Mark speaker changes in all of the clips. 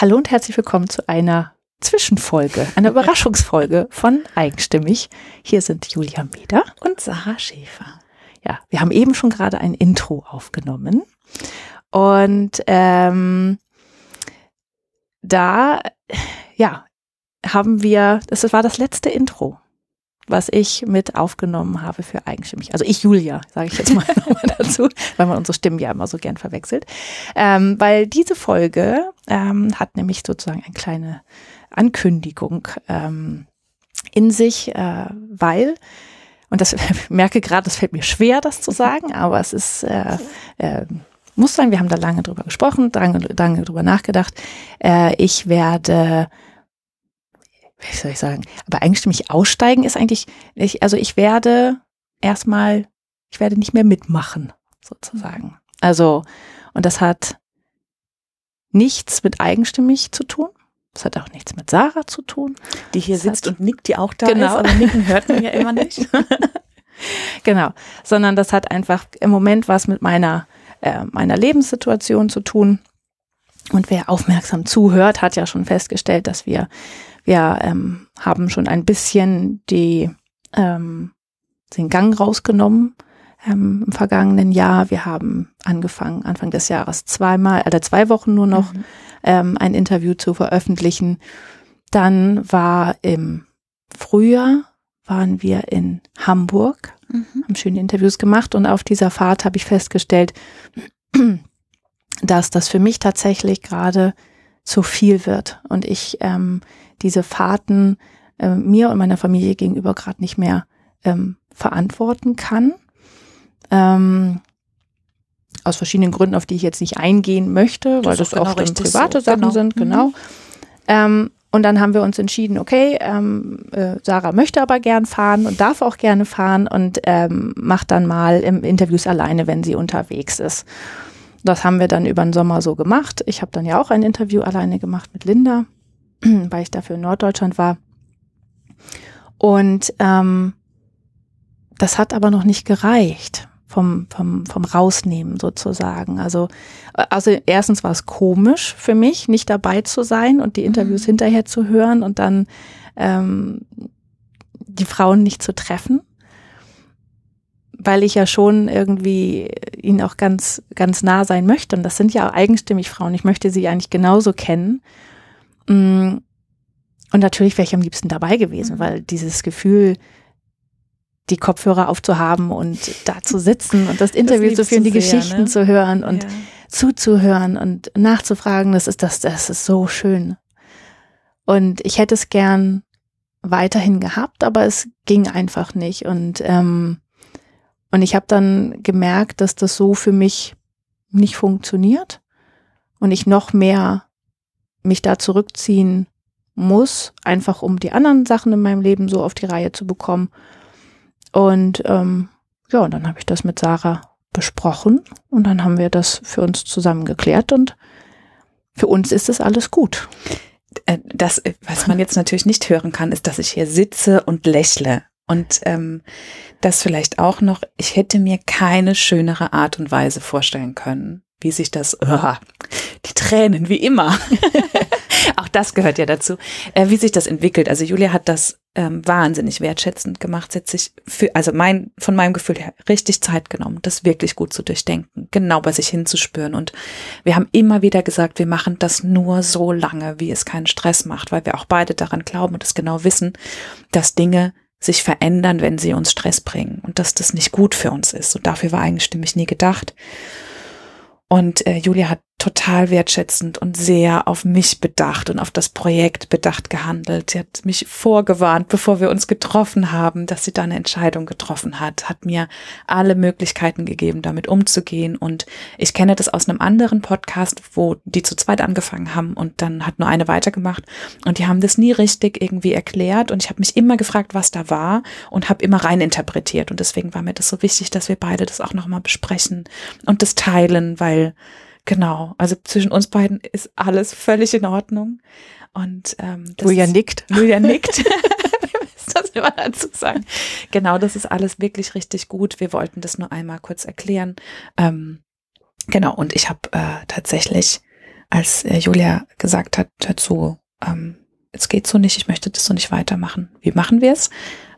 Speaker 1: Hallo und herzlich willkommen zu einer Zwischenfolge, einer Überraschungsfolge von Eigenstimmig. Hier sind Julia Meder
Speaker 2: und Sarah Schäfer.
Speaker 1: Ja, wir haben eben schon gerade ein Intro aufgenommen und ähm, da, ja, haben wir, das war das letzte Intro was ich mit aufgenommen habe für eigenstimmig. Also ich, Julia, sage ich jetzt mal nochmal dazu, weil man unsere Stimmen ja immer so gern verwechselt. Ähm, weil diese Folge ähm, hat nämlich sozusagen eine kleine Ankündigung ähm, in sich, äh, weil und das merke gerade, das fällt mir schwer, das zu sagen, aber es ist äh, äh, muss sein. Wir haben da lange drüber gesprochen, lange, lange drüber nachgedacht. Äh, ich werde wie soll ich sagen, aber eigenstimmig aussteigen ist eigentlich, ich, also ich werde erstmal, ich werde nicht mehr mitmachen, sozusagen. Also, und das hat nichts mit eigenstimmig zu tun. Das hat auch nichts mit Sarah zu tun.
Speaker 2: Die hier
Speaker 1: das
Speaker 2: sitzt
Speaker 1: hat,
Speaker 2: und nickt, die auch da
Speaker 1: genau.
Speaker 2: ist, aber nicken hört man ja immer nicht.
Speaker 1: genau, sondern das hat einfach im Moment was mit meiner, äh, meiner Lebenssituation zu tun. Und wer aufmerksam zuhört, hat ja schon festgestellt, dass wir wir ähm, haben schon ein bisschen die, ähm, den Gang rausgenommen ähm, im vergangenen Jahr. Wir haben angefangen, Anfang des Jahres zweimal, oder zwei Wochen nur noch, mhm. ähm, ein Interview zu veröffentlichen. Dann war im Frühjahr waren wir in Hamburg, mhm. haben schöne Interviews gemacht und auf dieser Fahrt habe ich festgestellt, dass das für mich tatsächlich gerade zu viel wird und ich ähm, diese Fahrten äh, mir und meiner Familie gegenüber gerade nicht mehr ähm, verantworten kann. Ähm, aus verschiedenen Gründen, auf die ich jetzt nicht eingehen möchte, weil das, das auch genau private so. Sachen genau. sind, genau. Mhm. Ähm, und dann haben wir uns entschieden, okay, ähm, äh, Sarah möchte aber gern fahren und darf auch gerne fahren und ähm, macht dann mal im Interviews alleine, wenn sie unterwegs ist. Das haben wir dann über den Sommer so gemacht. Ich habe dann ja auch ein Interview alleine gemacht mit Linda. weil ich dafür in Norddeutschland war. Und ähm, das hat aber noch nicht gereicht vom, vom, vom Rausnehmen sozusagen. Also, also erstens war es komisch für mich, nicht dabei zu sein und die Interviews mhm. hinterher zu hören und dann ähm, die Frauen nicht zu treffen, weil ich ja schon irgendwie ihnen auch ganz, ganz nah sein möchte. Und das sind ja eigenstimmig Frauen. Ich möchte sie eigentlich genauso kennen. Mm. Und natürlich wäre ich am liebsten dabei gewesen, mhm. weil dieses Gefühl, die Kopfhörer aufzuhaben und da zu sitzen und das Interview zu führen, die sehr, Geschichten ne? zu hören und ja. zuzuhören und nachzufragen, das ist das, das ist so schön. Und ich hätte es gern weiterhin gehabt, aber es ging einfach nicht. Und ähm, und ich habe dann gemerkt, dass das so für mich nicht funktioniert und ich noch mehr mich da zurückziehen muss, einfach um die anderen Sachen in meinem Leben so auf die Reihe zu bekommen. Und ähm, ja, und dann habe ich das mit Sarah besprochen und dann haben wir das für uns zusammen geklärt und für uns ist es alles gut.
Speaker 2: Äh, das, was man jetzt natürlich nicht hören kann, ist, dass ich hier sitze und lächle. Und ähm, das vielleicht auch noch, ich hätte mir keine schönere Art und Weise vorstellen können, wie sich das, oh, die Tränen, wie immer. Auch das gehört ja dazu, äh, wie sich das entwickelt. Also Julia hat das ähm, wahnsinnig wertschätzend gemacht, hat sich für, also mein, von meinem Gefühl her richtig Zeit genommen, das wirklich gut zu durchdenken, genau bei sich hinzuspüren. Und wir haben immer wieder gesagt, wir machen das nur so lange, wie es keinen Stress macht, weil wir auch beide daran glauben und es genau wissen, dass Dinge sich verändern, wenn sie uns Stress bringen und dass das nicht gut für uns ist. Und dafür war eigentlich stimmig nie gedacht. Und äh, Julia hat total wertschätzend und sehr auf mich bedacht und auf das Projekt bedacht gehandelt. Sie hat mich vorgewarnt, bevor wir uns getroffen haben, dass sie da eine Entscheidung getroffen hat, hat mir alle Möglichkeiten gegeben, damit umzugehen. Und ich kenne das aus einem anderen Podcast, wo die zu zweit angefangen haben und dann hat nur eine weitergemacht. Und die haben das nie richtig irgendwie erklärt. Und ich habe mich immer gefragt, was da war und habe immer rein interpretiert. Und deswegen war mir das so wichtig, dass wir beide das auch nochmal besprechen und das teilen, weil Genau, also zwischen uns beiden ist alles völlig in Ordnung. Und ähm,
Speaker 1: Julia nickt.
Speaker 2: Julia nickt. das immer dazu sagen. Genau, das ist alles wirklich richtig gut. Wir wollten das nur einmal kurz erklären. Ähm, genau, und ich habe äh, tatsächlich als äh, Julia gesagt hat, so, ähm, es geht so nicht, ich möchte das so nicht weitermachen. Wie machen wir es?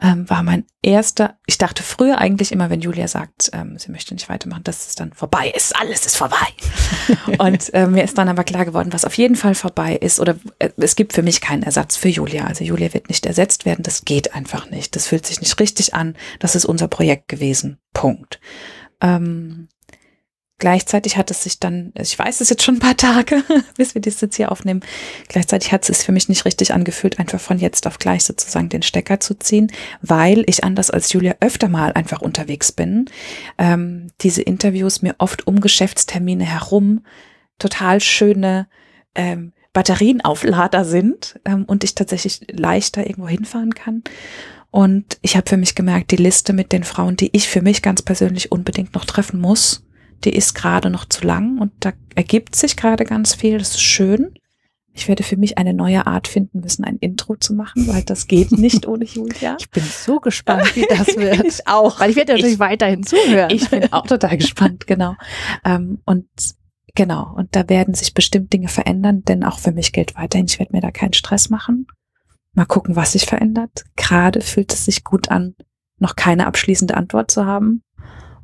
Speaker 2: Ähm, war mein erster, ich dachte früher eigentlich immer, wenn Julia sagt, ähm, sie möchte nicht weitermachen, dass es dann vorbei ist, alles ist vorbei. und äh, mir ist dann aber klar geworden, was auf jeden Fall vorbei ist, oder äh, es gibt für mich keinen Ersatz für Julia. Also Julia wird nicht ersetzt werden, das geht einfach nicht. Das fühlt sich nicht richtig an. Das ist unser Projekt gewesen. Punkt. Ähm, Gleichzeitig hat es sich dann, ich weiß es jetzt schon ein paar Tage, bis wir das jetzt hier aufnehmen, gleichzeitig hat es sich für mich nicht richtig angefühlt, einfach von jetzt auf gleich sozusagen den Stecker zu ziehen, weil ich anders als Julia öfter mal einfach unterwegs bin, ähm, diese Interviews mir oft um Geschäftstermine herum total schöne ähm, Batterienauflader sind ähm, und ich tatsächlich leichter irgendwo hinfahren kann. Und ich habe für mich gemerkt, die Liste mit den Frauen, die ich für mich ganz persönlich unbedingt noch treffen muss, die ist gerade noch zu lang und da ergibt sich gerade ganz viel. Das ist schön. Ich werde für mich eine neue Art finden müssen, ein Intro zu machen, weil das geht nicht ohne Julia.
Speaker 1: Ich bin so gespannt, wie das wird.
Speaker 2: ich auch.
Speaker 1: Weil ich werde natürlich ich, weiterhin zuhören.
Speaker 2: Ich bin auch total gespannt, genau. Ähm, und genau, und da werden sich bestimmt Dinge verändern, denn auch für mich gilt weiterhin, ich werde mir da keinen Stress machen. Mal gucken, was sich verändert. Gerade fühlt es sich gut an, noch keine abschließende Antwort zu haben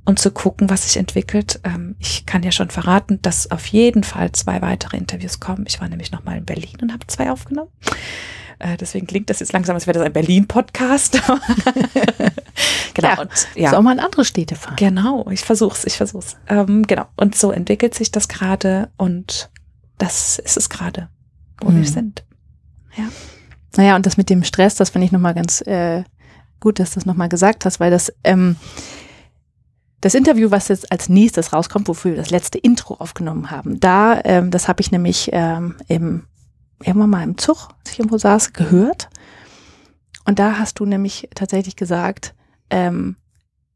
Speaker 2: und zu gucken, was sich entwickelt. Ähm, ich kann ja schon verraten, dass auf jeden Fall zwei weitere Interviews kommen. Ich war nämlich noch mal in Berlin und habe zwei aufgenommen. Äh, deswegen klingt das jetzt langsam, als wäre das ein Berlin-Podcast.
Speaker 1: genau. Ja, und, ja. Soll man andere Städte fahren?
Speaker 2: Genau, ich versuch's, ich versuch's. Ähm, genau. Und so entwickelt sich das gerade und das ist es gerade, wo mhm. wir sind.
Speaker 1: Ja. Naja, und das mit dem Stress, das finde ich nochmal ganz äh, gut, dass du das nochmal gesagt hast, weil das ähm, das Interview, was jetzt als nächstes rauskommt, wofür wir das letzte Intro aufgenommen haben, da, ähm, das habe ich nämlich ähm, im, irgendwann mal im Zug, als ich irgendwo saß, gehört. Und da hast du nämlich tatsächlich gesagt, ähm,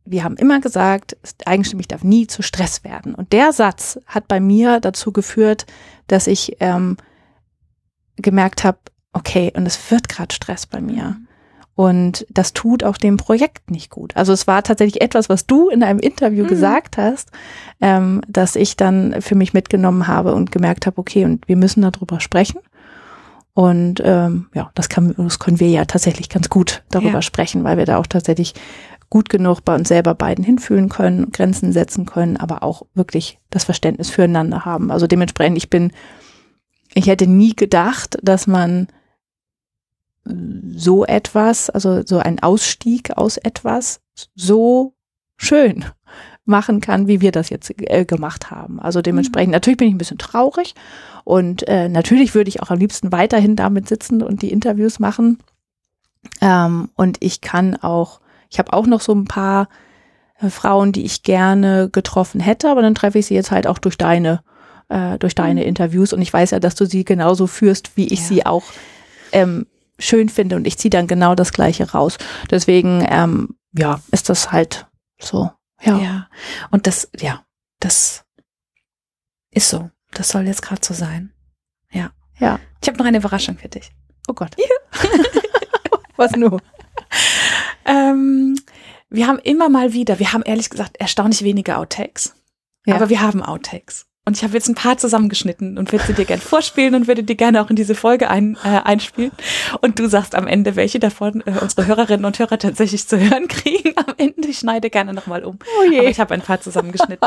Speaker 1: wir haben immer gesagt, eigenstimmig darf nie zu Stress werden. Und der Satz hat bei mir dazu geführt, dass ich ähm, gemerkt habe, okay, und es wird gerade Stress bei mir. Und das tut auch dem Projekt nicht gut. Also es war tatsächlich etwas, was du in einem Interview mhm. gesagt hast, ähm, dass ich dann für mich mitgenommen habe und gemerkt habe, okay, und wir müssen darüber sprechen. Und ähm, ja, das, kann, das können wir ja tatsächlich ganz gut darüber ja. sprechen, weil wir da auch tatsächlich gut genug bei uns selber beiden hinfühlen können, Grenzen setzen können, aber auch wirklich das Verständnis füreinander haben. Also dementsprechend, ich bin, ich hätte nie gedacht, dass man so etwas, also so ein Ausstieg aus etwas so schön machen kann, wie wir das jetzt äh, gemacht haben. Also dementsprechend, mhm. natürlich bin ich ein bisschen traurig und äh, natürlich würde ich auch am liebsten weiterhin damit sitzen und die Interviews machen. Ähm, und ich kann auch, ich habe auch noch so ein paar äh, Frauen, die ich gerne getroffen hätte, aber dann treffe ich sie jetzt halt auch durch deine, äh, durch deine mhm. Interviews und ich weiß ja, dass du sie genauso führst, wie ich ja. sie auch ähm, schön finde und ich ziehe dann genau das Gleiche raus. Deswegen, ähm, ja, ist das halt so. Ja.
Speaker 2: ja. Und das, ja, das ist so. Das soll jetzt gerade so sein. Ja. Ja. Ich habe noch eine Überraschung für dich.
Speaker 1: Oh Gott. Ja. Was nur?
Speaker 2: ähm, wir haben immer mal wieder, wir haben ehrlich gesagt erstaunlich wenige Outtakes. Ja. Aber wir haben Outtakes. Und ich habe jetzt ein paar zusammengeschnitten und würde sie dir gerne vorspielen und würde die gerne auch in diese Folge ein, äh, einspielen. Und du sagst am Ende, welche davon äh, unsere Hörerinnen und Hörer tatsächlich zu hören kriegen. Am Ende, ich schneide gerne nochmal um. Oh je. Aber ich habe ein paar zusammengeschnitten,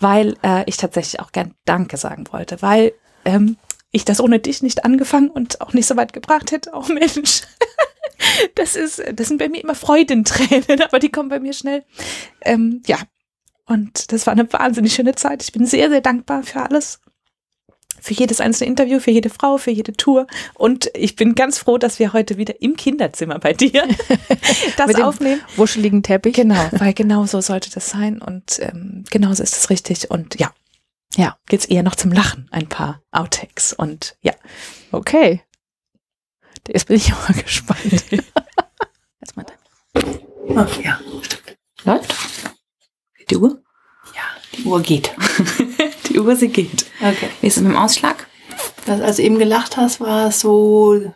Speaker 2: weil äh, ich tatsächlich auch gern Danke sagen wollte, weil ähm, ich das ohne dich nicht angefangen und auch nicht so weit gebracht hätte. Oh Mensch. Das ist, das sind bei mir immer Freudentränen, aber die kommen bei mir schnell. Ähm, ja, und das war eine wahnsinnig schöne Zeit. Ich bin sehr, sehr dankbar für alles. Für jedes einzelne Interview, für jede Frau, für jede Tour. Und ich bin ganz froh, dass wir heute wieder im Kinderzimmer bei dir das Mit aufnehmen.
Speaker 1: Wuscheligen Teppich.
Speaker 2: Genau, weil genau so sollte das sein. Und ähm, genauso ist es richtig. Und ja, ja, geht's eher noch zum Lachen. Ein paar Outtakes. Und ja.
Speaker 1: Okay. Jetzt bin ich auch mal gespannt.
Speaker 2: Jetzt mal dann. Okay, ja, stimmt. Läuft? Die Uhr?
Speaker 1: Ja, die Uhr geht.
Speaker 2: die Uhr, sie geht.
Speaker 1: Okay.
Speaker 2: Wie ist es mit dem Ausschlag?
Speaker 1: Das, als du eben gelacht hast, war es so,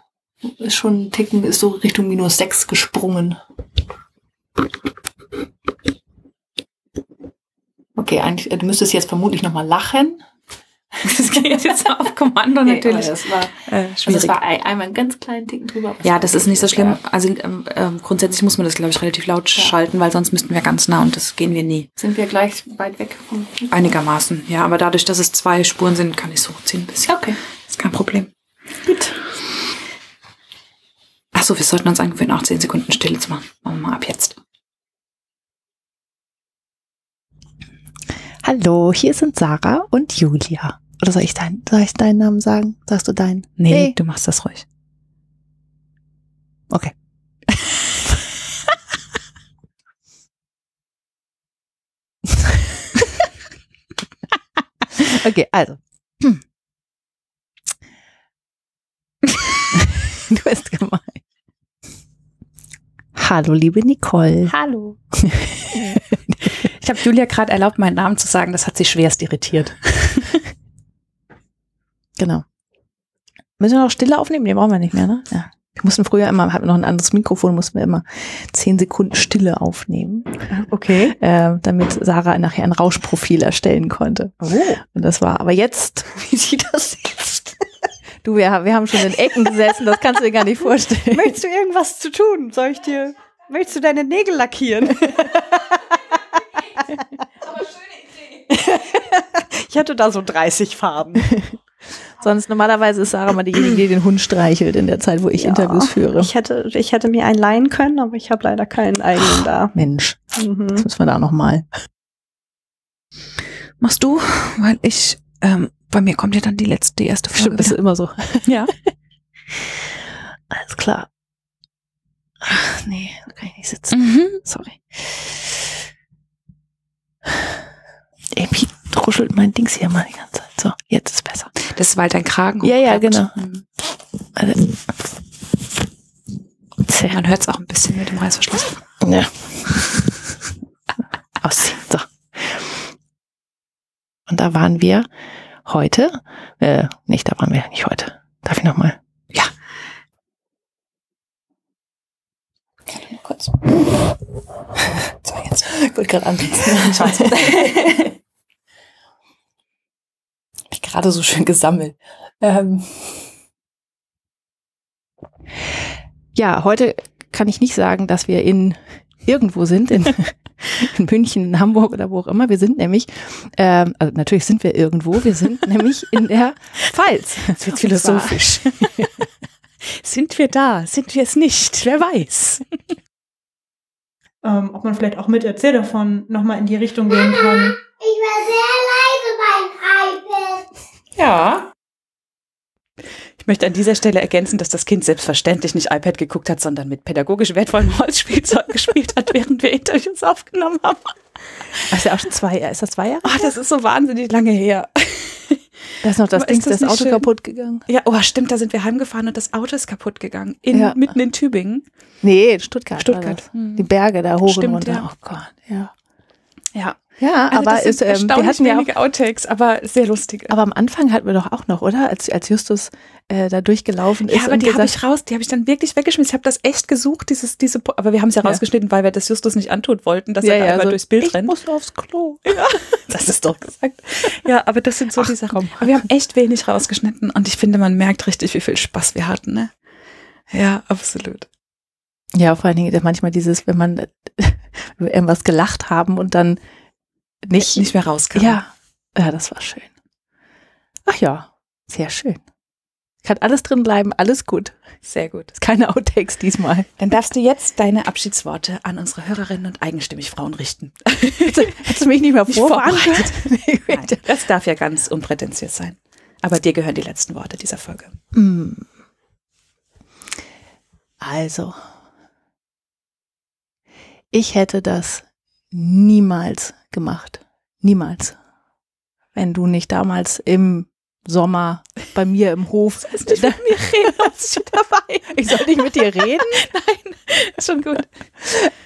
Speaker 1: ist schon ein Ticken, ist so Richtung minus sechs gesprungen. Okay, eigentlich, du müsstest jetzt vermutlich nochmal lachen.
Speaker 2: Das geht jetzt auf Kommando
Speaker 1: Nee,
Speaker 2: natürlich.
Speaker 1: das war,
Speaker 2: äh,
Speaker 1: also
Speaker 2: schwierig.
Speaker 1: es war ein, einmal einen ganz kleinen Ticken drüber.
Speaker 2: ja, das ist nicht so schlimm.
Speaker 1: ja.
Speaker 2: Also ähm, ähm, grundsätzlich muss man das, glaube ich, relativ laut
Speaker 1: Ja.
Speaker 2: schalten, weil sonst müssten wir ganz nah und das gehen wir nie.
Speaker 1: Sind wir gleich weit weg vom
Speaker 2: Einigermaßen, ja. Aber dadurch, dass es zwei Spuren sind, kann ich es hochziehen ein bisschen.
Speaker 1: Okay.
Speaker 2: Ist kein Problem.
Speaker 1: Gut.
Speaker 2: Achso, wir sollten uns angewöhnen, auch 10 Sekunden Stille zu machen. Machen wir mal ab jetzt.
Speaker 1: Hallo, hier sind Sarah und Julia. Oder soll ich, dein, soll ich deinen Namen sagen? Sagst du deinen?
Speaker 2: Nee, du machst das ruhig.
Speaker 1: Okay. okay, also. du bist gemein. Hallo, liebe Nicole.
Speaker 2: Hallo. ich habe Julia gerade erlaubt, meinen Namen zu sagen. Das hat sie schwerst irritiert.
Speaker 1: Genau. Müssen wir noch Stille aufnehmen? Den brauchen wir nicht mehr, ne? Ja. Wir mussten früher immer, hatten noch ein anderes Mikrofon, mussten wir immer zehn Sekunden Stille aufnehmen,
Speaker 2: Okay.
Speaker 1: äh, damit Sarah nachher ein Rauschprofil erstellen konnte.
Speaker 2: Oh.
Speaker 1: Und das war, aber jetzt,
Speaker 3: Wie sieht das jetzt?
Speaker 1: du, wir, wir haben schon in Ecken gesessen, das kannst du dir gar nicht vorstellen.
Speaker 3: Möchtest du irgendwas zu tun? Soll ich dir, möchtest du deine Nägel lackieren? ich hatte da so 30 Farben.
Speaker 1: Sonst normalerweise ist Sarah mal diejenige, die den Hund streichelt in der Zeit, wo ich
Speaker 3: Ja,
Speaker 1: Interviews führe.
Speaker 3: Ich hätte, ich hätte mir einen leihen können, aber ich habe leider keinen eigenen da.
Speaker 1: Mensch,
Speaker 3: Mhm.
Speaker 1: das müssen wir da noch mal.
Speaker 2: Machst du? Weil ich, ähm, bei mir kommt ja dann die letzte, die erste Folge.
Speaker 1: Stimmt, das ist immer so.
Speaker 2: ja.
Speaker 1: Alles klar. Ach, nee, da kann ich nicht sitzen.
Speaker 2: Mhm.
Speaker 1: Sorry. Epi druschelt mein Dings hier mal die ganze Zeit. So, jetzt ist besser.
Speaker 2: Das ist, weil dein Kragen
Speaker 1: Ja, ja, genau.
Speaker 2: Mhm.
Speaker 1: Also,
Speaker 2: Man hört es auch ein bisschen mit dem Reißverschluss.
Speaker 1: ja. Ausziehen. So. Und da waren wir heute. Äh, nicht, da waren wir nicht heute. Darf ich nochmal?
Speaker 2: Ja.
Speaker 1: Kurz. So, jetzt. Ich wollte gerade anbieten. Gerade so schön gesammelt. Ähm. Ja, heute kann ich nicht sagen, dass wir in irgendwo sind, in, in München, in Hamburg oder wo auch immer. Wir sind nämlich, ähm, also natürlich sind wir irgendwo, wir sind nämlich in der Pfalz.
Speaker 2: Jetzt wird's philosophisch. Sind wir da? Sind wir es nicht? Wer weiß?
Speaker 4: ähm, ob man vielleicht auch mit Erzähl davon nochmal in die Richtung gehen kann.
Speaker 5: Ich war sehr leise beim iPad.
Speaker 2: Ja. Ich möchte an dieser Stelle ergänzen, dass das Kind selbstverständlich nicht iPad geguckt hat, sondern mit pädagogisch wertvollem Holzspielzeug gespielt hat, während wir Interviews aufgenommen haben.
Speaker 1: Das ist ja auch schon zwei Jahre. Ist das zwei Jahre?
Speaker 2: Ah, das ist so wahnsinnig lange her.
Speaker 1: Da ist noch das
Speaker 2: Aber
Speaker 1: Ding,
Speaker 2: ist das
Speaker 1: das Auto
Speaker 2: schön?
Speaker 1: kaputt gegangen.
Speaker 2: Ja, oh, stimmt, da sind wir heimgefahren und das Auto ist kaputt gegangen. In,
Speaker 1: Ja.
Speaker 2: Mitten in Tübingen.
Speaker 1: Nee, in Stuttgart.
Speaker 2: Stuttgart.
Speaker 1: War das.
Speaker 2: Hm.
Speaker 1: Die Berge da hoch
Speaker 2: Stimmt,
Speaker 1: und runter.
Speaker 2: ja.
Speaker 1: Oh Gott, ja.
Speaker 2: Ja,
Speaker 1: Ja,
Speaker 2: also
Speaker 1: aber ist, ähm, wir hatten ja auch,
Speaker 2: Outtakes, aber sehr lustig.
Speaker 1: aber am Anfang hatten wir doch auch noch, oder? Als, als Justus äh, da durchgelaufen ist
Speaker 2: Ja, aber
Speaker 1: und
Speaker 2: die habe ich raus, die habe ich dann wirklich weggeschmissen. Ich habe das echt gesucht, dieses, diese, aber wir haben es ja
Speaker 1: Ja.
Speaker 2: rausgeschnitten, weil wir das Justus nicht antun wollten, dass
Speaker 1: ja,
Speaker 2: er da
Speaker 1: ja,
Speaker 2: einmal
Speaker 1: so,
Speaker 2: durchs Bild
Speaker 1: ich
Speaker 2: rennt.
Speaker 1: muss aufs Klo.
Speaker 2: Das ist doch gesagt. Ja, aber das sind so
Speaker 1: Ach,
Speaker 2: die Sachen.
Speaker 1: komm.
Speaker 2: Aber wir haben echt wenig rausgeschnitten und ich finde, man merkt richtig, wie viel Spaß wir hatten, ne? Ja, absolut.
Speaker 1: Ja, vor allen Dingen manchmal dieses, wenn man irgendwas gelacht haben und dann nicht,
Speaker 2: Nicht mehr rauskam.
Speaker 1: ja, ja, das war schön. Ach ja, sehr schön. Kann alles drin bleiben, alles gut.
Speaker 2: Sehr gut.
Speaker 1: Keine Outtakes diesmal.
Speaker 2: Dann darfst du jetzt deine Abschiedsworte an unsere Hörerinnen und eigenstimmig Frauen richten.
Speaker 1: Hättest du mich nicht mehr
Speaker 2: Nicht
Speaker 1: vorbereitet?
Speaker 2: Nein, das darf ja ganz unprätentiös sein. Aber dir gehören die letzten Worte dieser Folge.
Speaker 1: Mm. Also, ich hätte das niemals gemacht. Niemals. Wenn du nicht damals im Sommer bei mir im Hof.
Speaker 2: Nicht mit mir reden, was ich dabei.
Speaker 1: ich soll nicht mit dir reden,
Speaker 2: Nein, ist schon gut.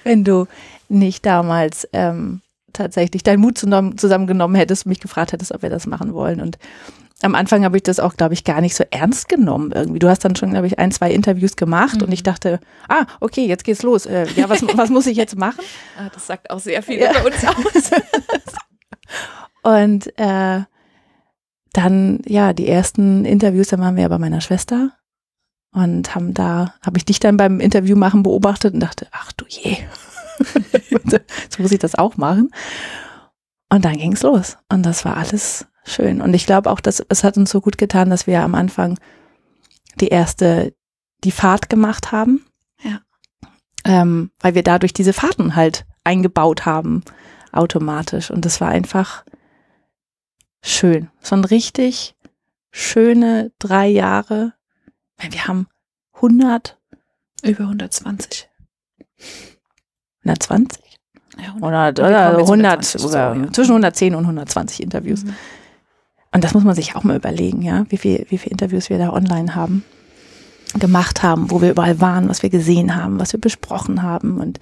Speaker 1: wenn du nicht damals ähm, tatsächlich deinen Mut zusammen- zusammengenommen hättest und mich gefragt hättest, ob wir das machen wollen. Und am Anfang habe ich das auch, glaube ich, gar nicht so ernst genommen irgendwie. Du hast dann schon, glaube ich, ein, zwei Interviews gemacht und ich dachte, ah, okay, jetzt geht's los. Äh, ja, was, was muss ich jetzt machen?
Speaker 2: Ah, das sagt auch sehr viel
Speaker 1: Ja.
Speaker 2: über uns aus.
Speaker 1: Und äh, dann, ja, die ersten Interviews, dann waren wir ja bei meiner Schwester und haben da, habe ich dich dann beim Interview machen beobachtet und dachte, ach du je, jetzt muss ich das auch machen. Und dann ging's los und das war alles schön. Und ich glaube auch, dass es hat uns so gut getan, dass wir am Anfang die erste, die Fahrt gemacht haben.
Speaker 2: Ja.
Speaker 1: Ähm, weil wir dadurch diese Fahrten halt eingebaut haben, automatisch. Und das war einfach schön. So ein richtig schöne drei Jahre. Weil Wir haben 100,
Speaker 2: Über 120.
Speaker 1: 120
Speaker 2: Ja,
Speaker 1: 100,
Speaker 2: Wir
Speaker 1: oder
Speaker 2: jetzt
Speaker 1: 100,
Speaker 2: 120,
Speaker 1: oder
Speaker 2: so, ja.
Speaker 1: zwischen 110 und 120 Interviews.
Speaker 2: Mhm.
Speaker 1: Und das muss man sich auch mal überlegen, ja, wie viel, wie viel Interviews wir da online haben, gemacht haben, wo wir überall waren, was wir gesehen haben, was wir besprochen haben. Und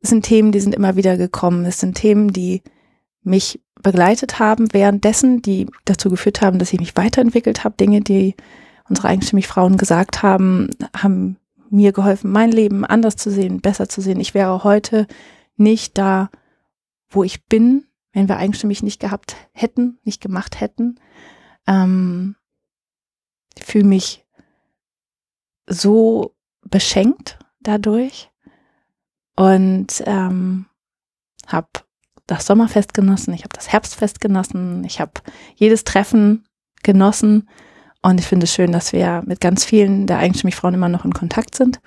Speaker 1: es sind Themen, die sind immer wieder gekommen. Es sind Themen, die mich begleitet haben währenddessen, die dazu geführt haben, dass ich mich weiterentwickelt habe. Dinge, die unsere eigenstimmig Frauen gesagt haben, haben mir geholfen, mein Leben anders zu sehen, besser zu sehen. Ich wäre heute nicht da, wo ich bin, wenn wir eigenstimmig nicht gehabt hätten, nicht gemacht hätten. Ähm, ich fühle mich so beschenkt dadurch und ähm, habe das Sommerfest genossen, ich habe das Herbstfest genossen, ich habe jedes Treffen genossen und ich finde es schön, dass wir mit ganz vielen der eigenstimmig Frauen immer noch in Kontakt sind.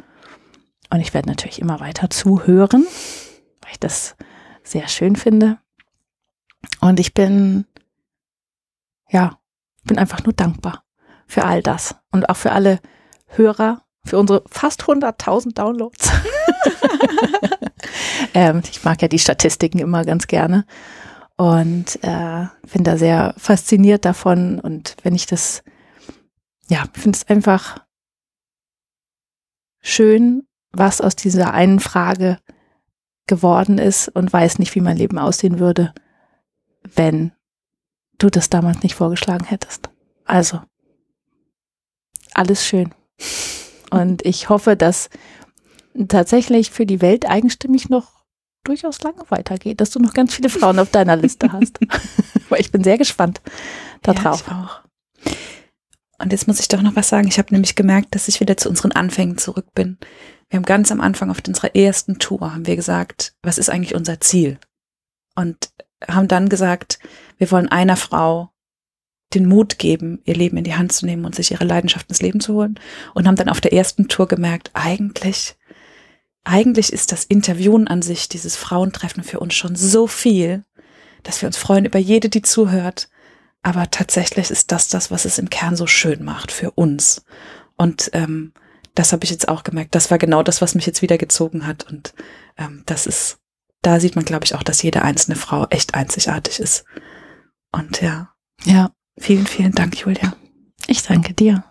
Speaker 1: Und ich werde natürlich immer weiter zuhören, weil ich das sehr schön finde. Und ich bin, ja, bin einfach nur dankbar für all das und auch für alle Hörer, für unsere fast 100.000 Downloads. ähm, ich mag ja die Statistiken immer ganz gerne und äh, bin da sehr fasziniert davon. Und wenn ich das, ja, finde es einfach schön, was aus dieser einen Frage geworden ist und weiß nicht, wie mein Leben aussehen würde, wenn du das damals nicht vorgeschlagen hättest. Also, alles schön. Und ich hoffe, dass tatsächlich für die Welt eigenstimmig noch durchaus lange weitergeht, dass du noch ganz viele Frauen auf deiner Liste hast. Weil ich bin sehr gespannt darauf.
Speaker 2: Ja, auch. Und jetzt muss ich doch noch was sagen. Ich habe nämlich gemerkt, dass ich wieder zu unseren Anfängen zurück bin. Wir haben ganz am Anfang auf unserer ersten Tour haben wir gesagt, was ist eigentlich unser Ziel? Und haben dann gesagt, wir wollen einer Frau den Mut geben, ihr Leben in die Hand zu nehmen und sich ihre Leidenschaft ins Leben zu holen. Und haben dann auf der ersten Tour gemerkt, eigentlich, eigentlich ist das Interviewen an sich, dieses Frauentreffen für uns schon so viel, dass wir uns freuen über jede, die zuhört. Aber tatsächlich ist das das, was es im Kern so schön macht für uns. Und ähm, das habe ich jetzt auch gemerkt. Das war genau das, was mich jetzt wieder gezogen hat. Und ähm, das ist, da sieht man, glaube ich, auch, dass jede einzelne Frau echt einzigartig ist. Und ja,
Speaker 1: Ja,
Speaker 2: vielen, vielen Dank, Julia.
Speaker 1: ich danke dir.